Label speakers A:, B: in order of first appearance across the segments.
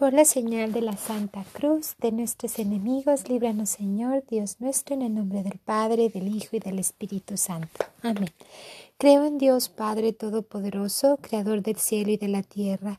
A: Por la señal de la Santa Cruz de nuestros enemigos, líbranos Señor, Dios nuestro, en el nombre del Padre, del Hijo y del Espíritu Santo. Amén. Creo en Dios Padre Todopoderoso, Creador del cielo y de la tierra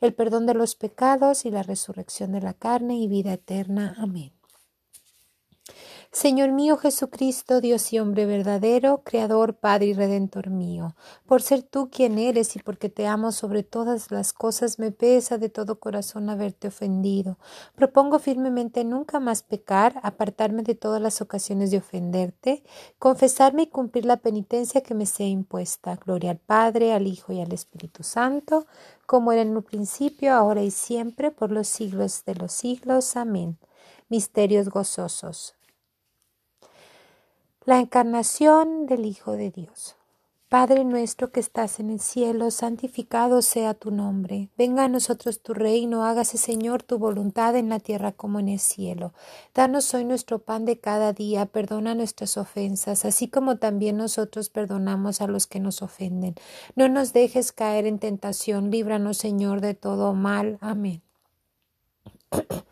A: el perdón de los pecados y la resurrección de la carne y vida eterna. Amén. Señor mío Jesucristo, Dios y hombre verdadero, Creador, Padre y Redentor mío, por ser tú quien eres y porque te amo sobre todas las cosas, me pesa de todo corazón haberte ofendido. Propongo firmemente nunca más pecar, apartarme de todas las ocasiones de ofenderte, confesarme y cumplir la penitencia que me sea impuesta. Gloria al Padre, al Hijo y al Espíritu Santo, como era en un principio, ahora y siempre, por los siglos de los siglos. Amén. Misterios gozosos. La encarnación del Hijo de Dios. Padre nuestro que estás en el cielo, santificado sea tu nombre. Venga a nosotros tu reino, hágase Señor tu voluntad en la tierra como en el cielo. Danos hoy nuestro pan de cada día, perdona nuestras ofensas, así como también nosotros perdonamos a los que nos ofenden. No nos dejes caer en tentación, líbranos Señor de todo mal. Amén.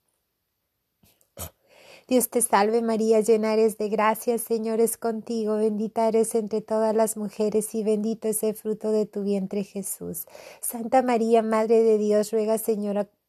A: Dios te salve María, llena eres de gracia, Señor es contigo, bendita eres entre todas las mujeres y bendito es el fruto de tu vientre Jesús. Santa María, Madre de Dios, ruega Señora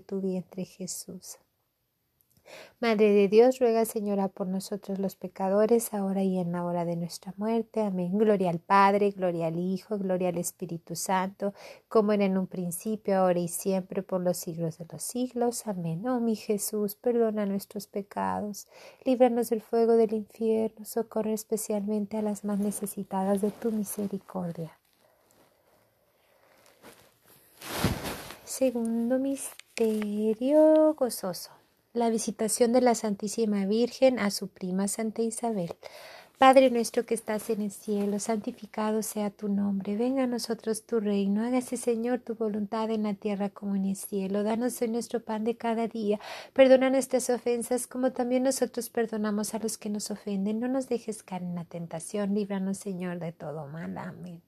A: tu vientre Jesús. Madre de Dios, ruega Señora por nosotros los pecadores, ahora y en la hora de nuestra muerte. Amén. Gloria al Padre, gloria al Hijo, gloria al Espíritu Santo, como era en un principio, ahora y siempre, por los siglos de los siglos. Amén. Oh mi Jesús, perdona nuestros pecados, líbranos del fuego del infierno, socorre especialmente a las más necesitadas de tu misericordia. Segundo misterio gozoso. La visitación de la Santísima Virgen a su prima Santa Isabel. Padre nuestro que estás en el cielo, santificado sea tu nombre. Venga a nosotros tu reino. Hágase, Señor, tu voluntad en la tierra como en el cielo. Danos hoy nuestro pan de cada día. Perdona nuestras ofensas como también nosotros perdonamos a los que nos ofenden. No nos dejes caer en la tentación. Líbranos, Señor, de todo mal. Amén.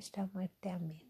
A: nuestra muerte.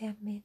A: Amén.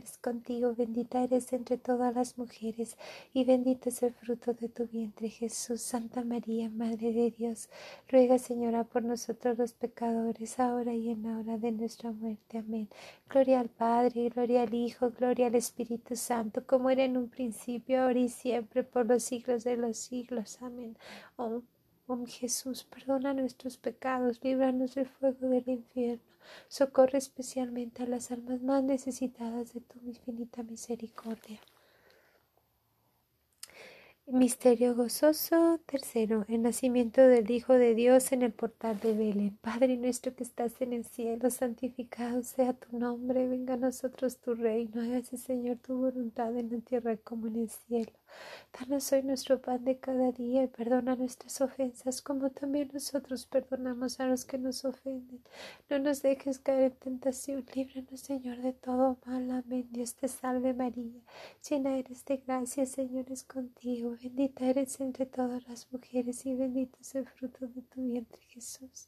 A: contigo, bendita eres entre todas las mujeres, y bendito es el fruto de tu vientre, Jesús. Santa María, Madre de Dios, ruega, Señora, por nosotros los pecadores, ahora y en la hora de nuestra muerte. Amén. Gloria al Padre, gloria al Hijo, gloria al Espíritu Santo, como era en un principio, ahora y siempre, por los siglos de los siglos. Amén. Oh, oh Jesús, perdona nuestros pecados, líbranos del fuego del infierno Socorre especialmente a las almas más necesitadas de tu infinita misericordia. Misterio gozoso. Tercero, el nacimiento del Hijo de Dios en el portal de Belén. Padre nuestro que estás en el cielo, santificado sea tu nombre. Venga a nosotros tu reino. Hágase, Señor, tu voluntad en la tierra como en el cielo. Danos hoy nuestro pan de cada día y perdona nuestras ofensas como también nosotros perdonamos a los que nos ofenden. No nos dejes caer en tentación, líbranos Señor de todo mal. Amén. Dios te salve María, llena eres de gracia, Señor es contigo, bendita eres entre todas las mujeres y bendito es el fruto de tu vientre Jesús.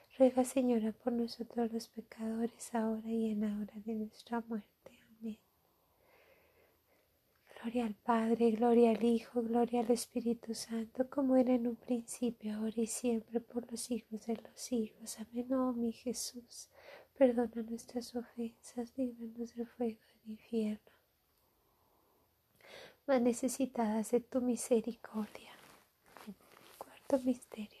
A: Ruega, Señora, por nosotros los pecadores, ahora y en la hora de nuestra muerte. Amén. Gloria al Padre, gloria al Hijo, gloria al Espíritu Santo, como era en un principio, ahora y siempre, por los siglos de los siglos. Amén. Oh, mi Jesús, perdona nuestras ofensas, líbranos del fuego del infierno. Más necesitadas de tu misericordia. Cuarto misterio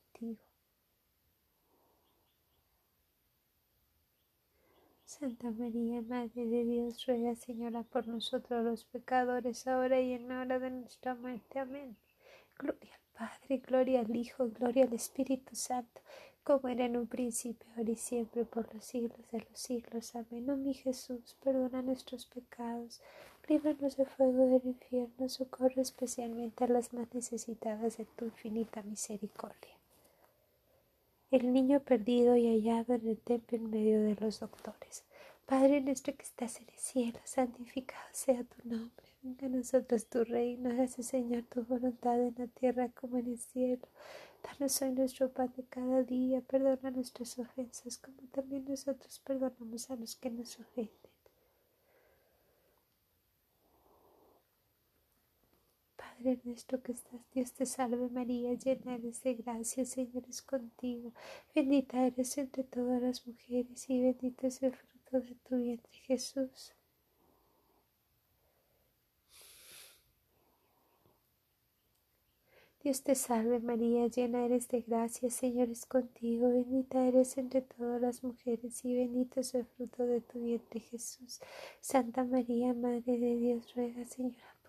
A: Santa María, Madre de Dios, ruega Señora por nosotros los pecadores, ahora y en la hora de nuestra muerte. Amén. Gloria al Padre, gloria al Hijo, gloria al Espíritu Santo, como era en un principio, ahora y siempre, por los siglos de los siglos. Amén. Oh mi Jesús, perdona nuestros pecados líbranos del fuego del infierno, socorre especialmente a las más necesitadas de tu infinita misericordia. El niño perdido y hallado en el templo en medio de los doctores. Padre nuestro que estás en el cielo, santificado sea tu nombre. Venga a nosotros tu reino, hágase Señor tu voluntad en la tierra como en el cielo. Danos hoy nuestro pan de cada día, perdona nuestras ofensas como también nosotros perdonamos a los que nos ofenden Padre nuestro que estás, Dios te salve María, llena eres de gracia, Señor es contigo, bendita eres entre todas las mujeres y bendito es el fruto de tu vientre Jesús. Dios te salve María, llena eres de gracia, Señor es contigo, bendita eres entre todas las mujeres y bendito es el fruto de tu vientre Jesús. Santa María, Madre de Dios, ruega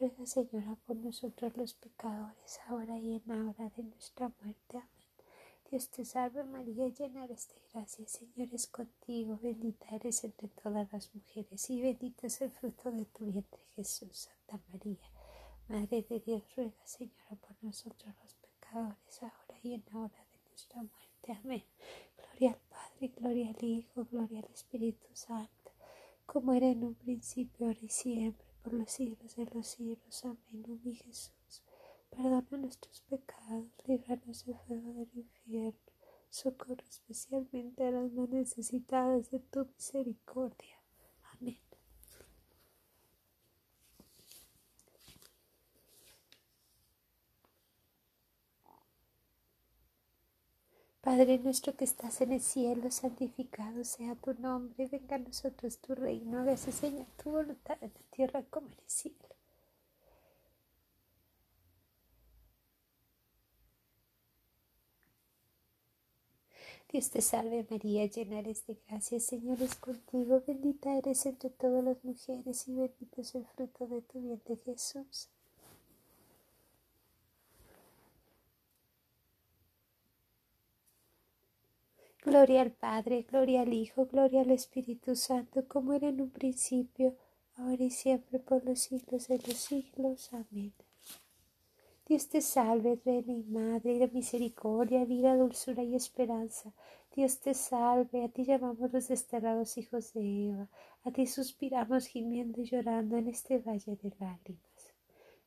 A: Ruega, Señora, por nosotros los pecadores, ahora y en la hora de nuestra muerte. Amén. Dios te salve María, llena eres de gracia, Señor es contigo, bendita eres entre todas las mujeres y bendito es el fruto de tu vientre Jesús. Santa María, Madre de Dios, ruega, Señora, por nosotros los pecadores, ahora y en la hora de nuestra muerte. Amén. Gloria al Padre, gloria al Hijo, gloria al Espíritu Santo, como era en un principio, ahora y siempre por los siglos de los siglos. Amén, oh mi Jesús. Perdona nuestros pecados, líbranos del fuego del infierno. Socorre especialmente a las más necesitadas de tu misericordia. Amén. Padre nuestro que estás en el cielo, santificado sea tu nombre, venga a nosotros tu reino, hágase Señor tu voluntad en la tierra como en el cielo. Dios te salve María, llena eres de gracia, Señor es contigo, bendita eres entre todas las mujeres y bendito es el fruto de tu vientre Jesús. Gloria al Padre, gloria al Hijo, gloria al Espíritu Santo, como era en un principio, ahora y siempre, por los siglos de los siglos. Amén. Dios te salve, Reina y Madre de misericordia, vida, dulzura y esperanza. Dios te salve, a ti llamamos los desterrados hijos de Eva, a ti suspiramos gimiendo y llorando en este valle de lágrimas.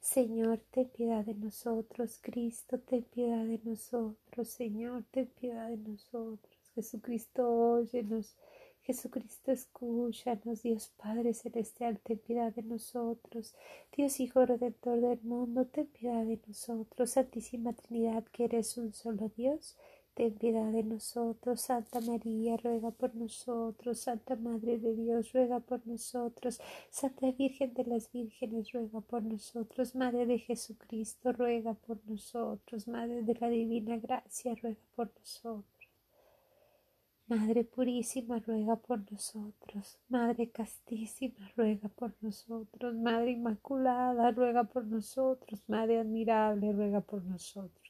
A: Señor, ten piedad de nosotros, Cristo, ten piedad de nosotros, Señor, ten piedad de nosotros, Jesucristo, óyenos. Jesucristo, escúchanos, Dios Padre Celestial, ten piedad de nosotros. Dios Hijo Redentor del mundo, ten piedad de nosotros. Santísima Trinidad, que eres un solo Dios, ten piedad de nosotros. Santa María, ruega por nosotros. Santa Madre de Dios, ruega por nosotros. Santa Virgen de las Vírgenes, ruega por nosotros. Madre de Jesucristo, ruega por nosotros. Madre de la Divina Gracia, ruega por nosotros. Madre purísima, ruega por nosotros. Madre castísima, ruega por nosotros. Madre inmaculada, ruega por nosotros. Madre admirable, ruega por nosotros.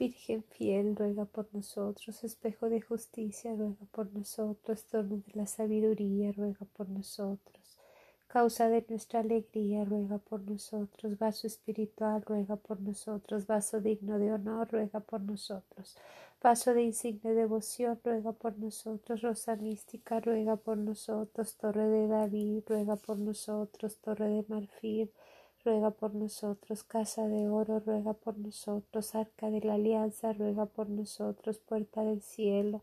A: Virgen fiel, ruega por nosotros. Espejo de justicia, ruega por nosotros. Trono de la sabiduría, ruega por nosotros. Causa de nuestra alegría, ruega por nosotros, vaso espiritual, ruega por nosotros, vaso digno de honor, ruega por nosotros, vaso de insigne devoción, ruega por nosotros, rosa mística, ruega por nosotros, torre de David, ruega por nosotros, torre de marfil, por nosotros, casa de oro, ruega por nosotros, arca de la alianza, ruega por nosotros, puerta del cielo,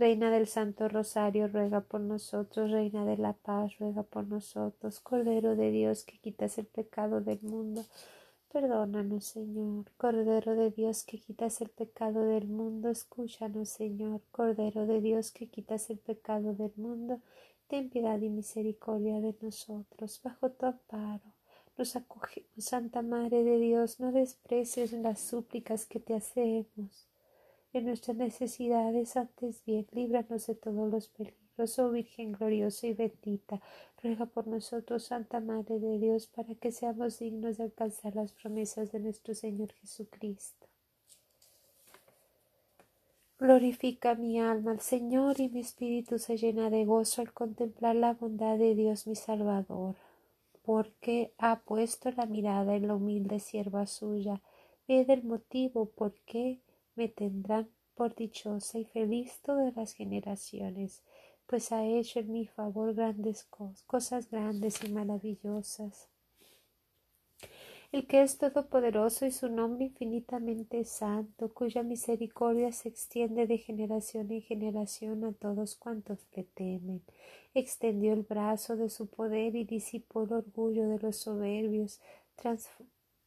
A: Reina del Santo Rosario, ruega por nosotros. Reina de la Paz, ruega por nosotros. Cordero de Dios que quitas el pecado del mundo, perdónanos, Señor. Cordero de Dios que quitas el pecado del mundo, escúchanos, Señor. Cordero de Dios que quitas el pecado del mundo, ten piedad y misericordia de nosotros. Bajo tu amparo nos acogemos, Santa Madre de Dios, no desprecies las súplicas que te hacemos en nuestras necesidades, antes bien, líbranos de todos los peligros, oh Virgen gloriosa y bendita, ruega por nosotros, Santa Madre de Dios, para que seamos dignos de alcanzar las promesas de nuestro Señor Jesucristo. Glorifica mi alma al Señor y mi espíritu se llena de gozo al contemplar la bondad de Dios mi Salvador, porque ha puesto la mirada en la humilde sierva suya. Ve del motivo por qué me tendrán por dichosa y feliz todas las generaciones, pues ha hecho en mi favor grandes cosas, grandes y maravillosas. el que es todopoderoso y su nombre infinitamente santo, cuya misericordia se extiende de generación en generación a todos cuantos le temen. Extendió el brazo de su poder y disipó el orgullo de los soberbios,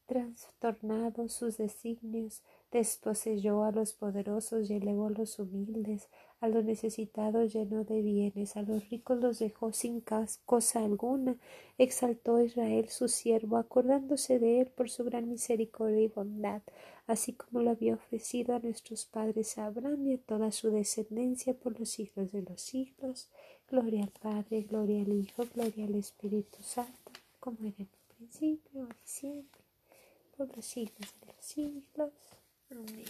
A: trastornado sus designios, desposeyó a los poderosos y elevó a los humildes, a los necesitados llenó de bienes, a los ricos los dejó sin cosa alguna, exaltó a Israel su siervo, acordándose de él por su gran misericordia y bondad, así como lo había ofrecido a nuestros padres a Abraham y a toda su descendencia por los siglos de los siglos. Gloria al Padre, gloria al Hijo, gloria al Espíritu Santo, como era en el principio, ahora y siempre, por los siglos de los siglos. Amén.